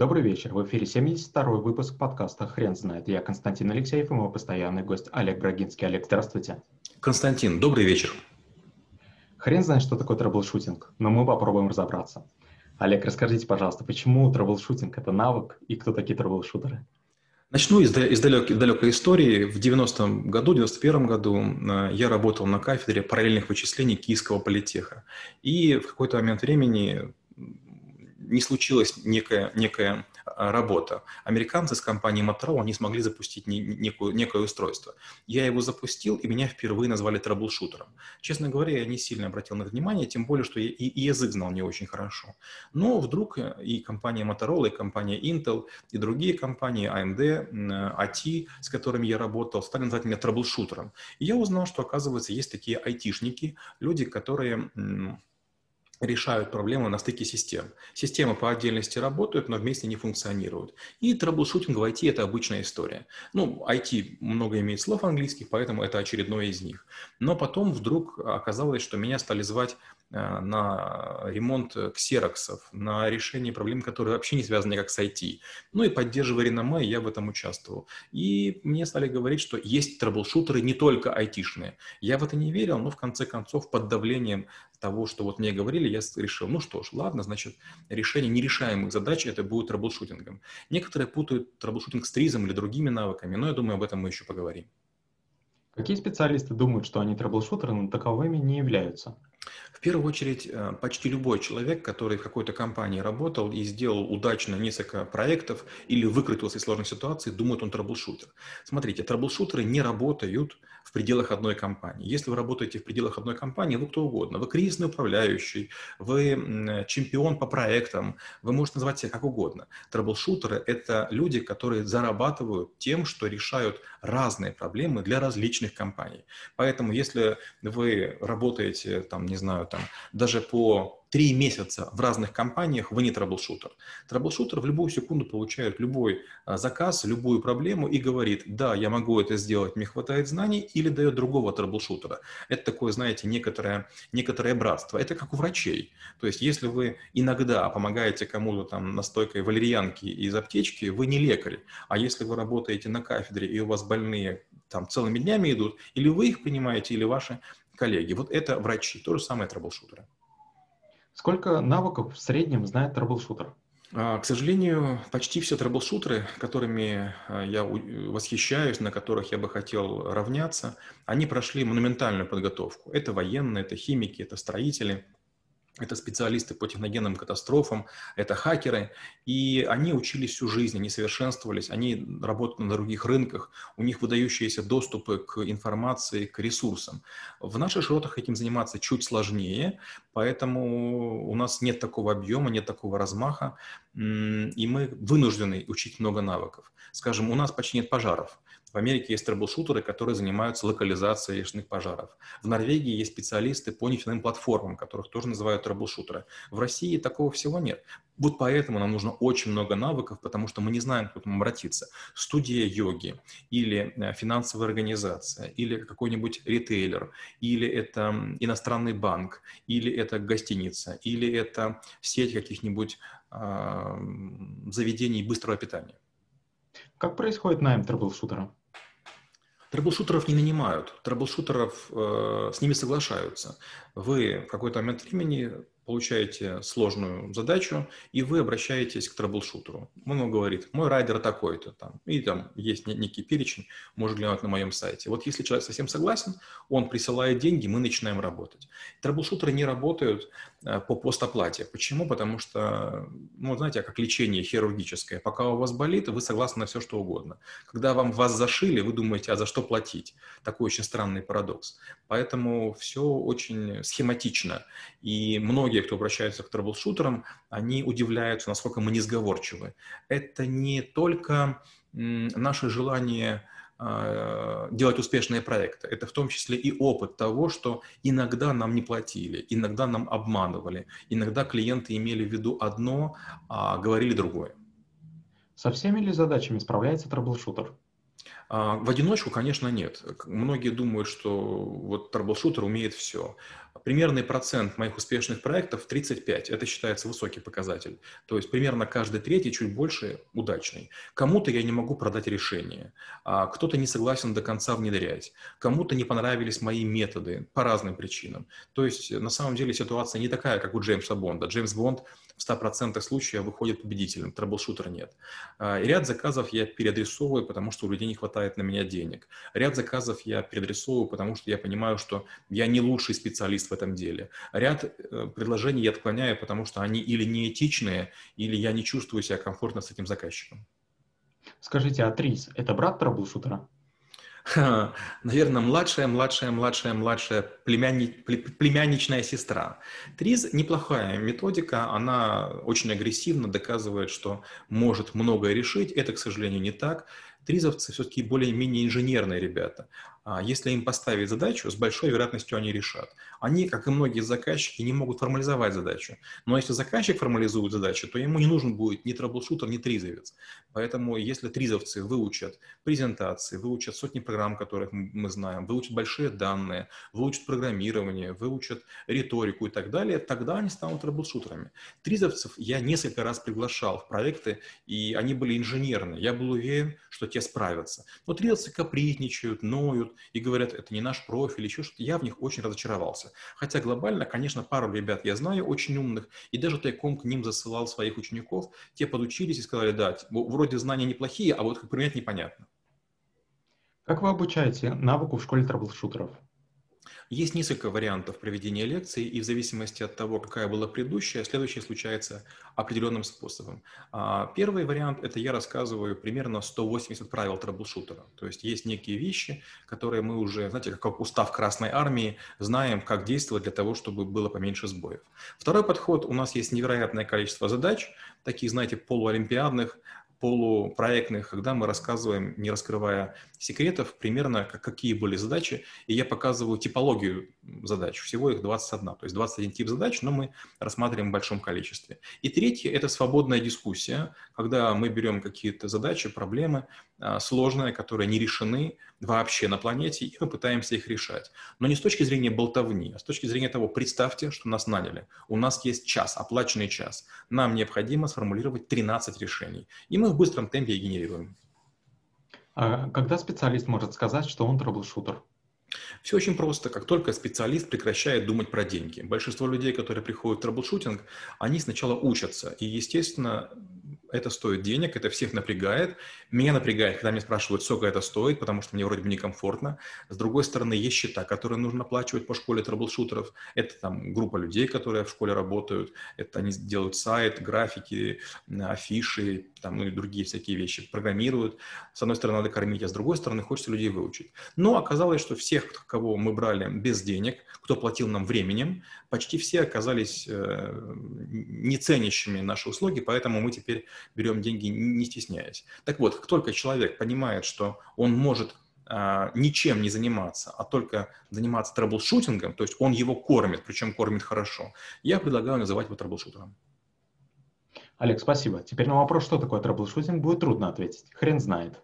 Добрый вечер. В эфире 72-й выпуск подкаста «Хрен знает». Я Константин Алексеев и мой постоянный гость Олег Брагинский. Олег, здравствуйте. Константин, добрый вечер. Хрен знает, что такое трэблшутинг, но мы попробуем разобраться. Олег, расскажите, пожалуйста, почему трэблшутинг – это навык и кто такие трэблшутеры? Начну из, из далекой, далекой истории. В 90-м году, 91-м году э, я работал на кафедре параллельных вычислений Киевского политеха. И в какой-то момент времени не случилась некая, некая а, работа. Американцы с компанией Motorola не смогли запустить некую, некое устройство. Я его запустил, и меня впервые назвали трэблшутером. Честно говоря, я не сильно обратил на это внимание, тем более, что я и, язык знал не очень хорошо. Но вдруг э, и компания Motorola, и компания Intel, и другие компании, AMD, AT, с которыми я работал, стали называть меня трэблшутером. И я узнал, что, оказывается, есть такие айтишники, люди, которые решают проблемы на стыке систем. Системы по отдельности работают, но вместе не функционируют. И трэблшутинг в IT – это обычная история. Ну, IT много имеет слов английских, поэтому это очередное из них. Но потом вдруг оказалось, что меня стали звать Э, на ремонт ксероксов, на решение проблем, которые вообще не связаны никак с IT. Ну и поддерживая реноме, я в этом участвовал. И мне стали говорить, что есть трэблшутеры не только айтишные. Я в это не верил, но в конце концов под давлением того, что вот мне говорили, я решил, ну что ж, ладно, значит, решение нерешаемых задач это будет трэблшутингом. Некоторые путают трэблшутинг с ТРИЗом или другими навыками, но я думаю, об этом мы еще поговорим. Какие специалисты думают, что они трэблшутеры, но таковыми не являются? В первую очередь, э, почти любой человек, который в какой-то компании работал и сделал удачно несколько проектов или выкрутился из сложной ситуации, думает он трэблшутер. Смотрите, трэблшутеры не работают в пределах одной компании. Если вы работаете в пределах одной компании, вы кто угодно. Вы кризисный управляющий, вы чемпион по проектам, вы можете назвать себя как угодно. Трэблшутеры – это люди, которые зарабатывают тем, что решают разные проблемы для различных компаний. Поэтому если вы работаете, там, не знаю, там, даже по три месяца в разных компаниях, вы не трэблшутер. Трэблшутер в любую секунду получает любой а, заказ, любую проблему и говорит, да, я могу это сделать, мне хватает знаний, или дает другого трэблшутера. Это такое, знаете, некоторое, некоторое братство. Это как у врачей. То есть, если вы иногда помогаете кому-то там настойкой валерьянки из аптечки, вы не лекарь. А если вы работаете на кафедре и у вас больные там целыми днями идут, или вы их принимаете, или ваши коллеги. Вот это врачи, то же самое трэблшутеры. Сколько навыков в среднем знает трэблшутер? А, к сожалению, почти все трэблшутеры, которыми а, я восхищаюсь, на которых я бы хотел равняться, они прошли монументальную подготовку. Это военные, это химики, это строители – это специалисты по техногенным катастрофам, это хакеры, и они учились всю жизнь, они совершенствовались, они работают на других рынках, у них выдающиеся доступы к информации, к ресурсам. В наших широтах этим заниматься чуть сложнее, поэтому у нас нет такого объема, нет такого размаха, и мы вынуждены учить много навыков. Скажем, у нас почти нет пожаров, в Америке есть трэблшутеры, которые занимаются локализацией лесных пожаров. В Норвегии есть специалисты по нефтяным платформам, которых тоже называют трэблшутеры. В России такого всего нет. Вот поэтому нам нужно очень много навыков, потому что мы не знаем, к кому обратиться. Студия йоги, или э, финансовая организация, или какой-нибудь ритейлер, или это иностранный банк, или это гостиница, или это сеть каких-нибудь э, заведений быстрого питания. Как происходит найм трэблшутера? Трэблшутеров не нанимают, трэблшутеров э, с ними соглашаются. Вы в какой-то момент времени получаете сложную задачу, и вы обращаетесь к трэблшутеру. Он вам говорит, мой райдер такой-то, там, и там есть некий перечень, можно глянуть на моем сайте. Вот если человек совсем согласен, он присылает деньги, мы начинаем работать. Трэблшутеры не работают э, по постоплате. Почему? Потому что, ну, знаете, как лечение хирургическое. Пока у вас болит, вы согласны на все, что угодно. Когда вам вас зашили, вы думаете, а за что платить? Такой очень странный парадокс. Поэтому все очень схематично. И многие многие, кто обращается к трэблшутерам, они удивляются, насколько мы несговорчивы. Это не только наше желание а, делать успешные проекты. Это в том числе и опыт того, что иногда нам не платили, иногда нам обманывали, иногда клиенты имели в виду одно, а говорили другое. Со всеми ли задачами справляется трэблшутер? А, в одиночку, конечно, нет. Многие думают, что вот трэблшутер умеет все. Примерный процент моих успешных проектов 35. Это считается высокий показатель. То есть примерно каждый третий, чуть больше, удачный. Кому-то я не могу продать решение, а кто-то не согласен до конца внедрять, кому-то не понравились мои методы по разным причинам. То есть на самом деле ситуация не такая, как у Джеймса Бонда. Джеймс Бонд в 100% случаев выходит победителем, трэблшутера нет. А, ряд заказов я переадресовываю, потому что у людей не хватает на меня денег. Ряд заказов я переадресовываю, потому что я понимаю, что я не лучший специалист в этом деле. Ряд э, предложений я отклоняю, потому что они или неэтичные, или я не чувствую себя комфортно с этим заказчиком. Скажите, а это брат трэблшутера? Наверное, младшая, младшая, младшая, младшая племянни, племянничная сестра. Триз неплохая методика, она очень агрессивно доказывает, что может многое решить. Это, к сожалению, не так. Тризовцы все-таки более-менее инженерные ребята. А если им поставить задачу, с большой вероятностью они решат. Они, как и многие заказчики, не могут формализовать задачу. Но если заказчик формализует задачу, то ему не нужен будет ни трэблшутер, ни тризовец. Поэтому если тризовцы выучат презентации, выучат сотни программ, которых мы знаем, выучат большие данные, выучат программирование, выучат риторику и так далее, тогда они станут трэблшутерами. Тризовцев я несколько раз приглашал в проекты, и они были инженерные. Я был уверен, что те справятся. Но тризовцы капризничают, ноют, и говорят, это не наш профиль, еще что-то, я в них очень разочаровался. Хотя глобально, конечно, пару ребят я знаю очень умных, и даже тайком к ним засылал своих учеников, те подучились и сказали, да, вроде знания неплохие, а вот как применять непонятно. Как вы обучаете навыку в школе трэблшутеров? Есть несколько вариантов проведения лекции, и в зависимости от того, какая была предыдущая, следующая случается определенным способом. А, первый вариант – это я рассказываю примерно 180 правил трэблшутера. То есть есть некие вещи, которые мы уже, знаете, как устав Красной Армии, знаем, как действовать для того, чтобы было поменьше сбоев. Второй подход – у нас есть невероятное количество задач, такие, знаете, полуолимпиадных, полупроектных, когда мы рассказываем, не раскрывая секретов, примерно как, какие были задачи, и я показываю типологию задач. Всего их 21, то есть 21 тип задач, но мы рассматриваем в большом количестве. И третье – это свободная дискуссия, когда мы берем какие-то задачи, проблемы а, сложные, которые не решены вообще на планете, и мы пытаемся их решать. Но не с точки зрения болтовни, а с точки зрения того, представьте, что нас наняли. У нас есть час, оплаченный час. Нам необходимо сформулировать 13 решений. И мы в быстром темпе их генерируем. А когда специалист может сказать, что он трэблшутер? Все очень просто. Как только специалист прекращает думать про деньги. Большинство людей, которые приходят в трэблшутинг, они сначала учатся. И, естественно, это стоит денег, это всех напрягает. Меня напрягает, когда мне спрашивают, сколько это стоит, потому что мне вроде бы некомфортно. С другой стороны, есть счета, которые нужно оплачивать по школе трэблшутеров. Это там группа людей, которые в школе работают. Это они делают сайт, графики, афиши, там, ну и другие всякие вещи. Программируют. С одной стороны, надо кормить, а с другой стороны, хочется людей выучить. Но оказалось, что всех, кого мы брали без денег, кто платил нам временем, почти все оказались э, не ценящими наши услуги, поэтому мы теперь берем деньги не стесняясь. Так вот, как только человек понимает, что он может а, ничем не заниматься, а только заниматься трэблшутингом, то есть он его кормит, причем кормит хорошо, я предлагаю называть его трэблшутером. Олег, спасибо. Теперь на вопрос, что такое трэблшутинг, будет трудно ответить. Хрен знает.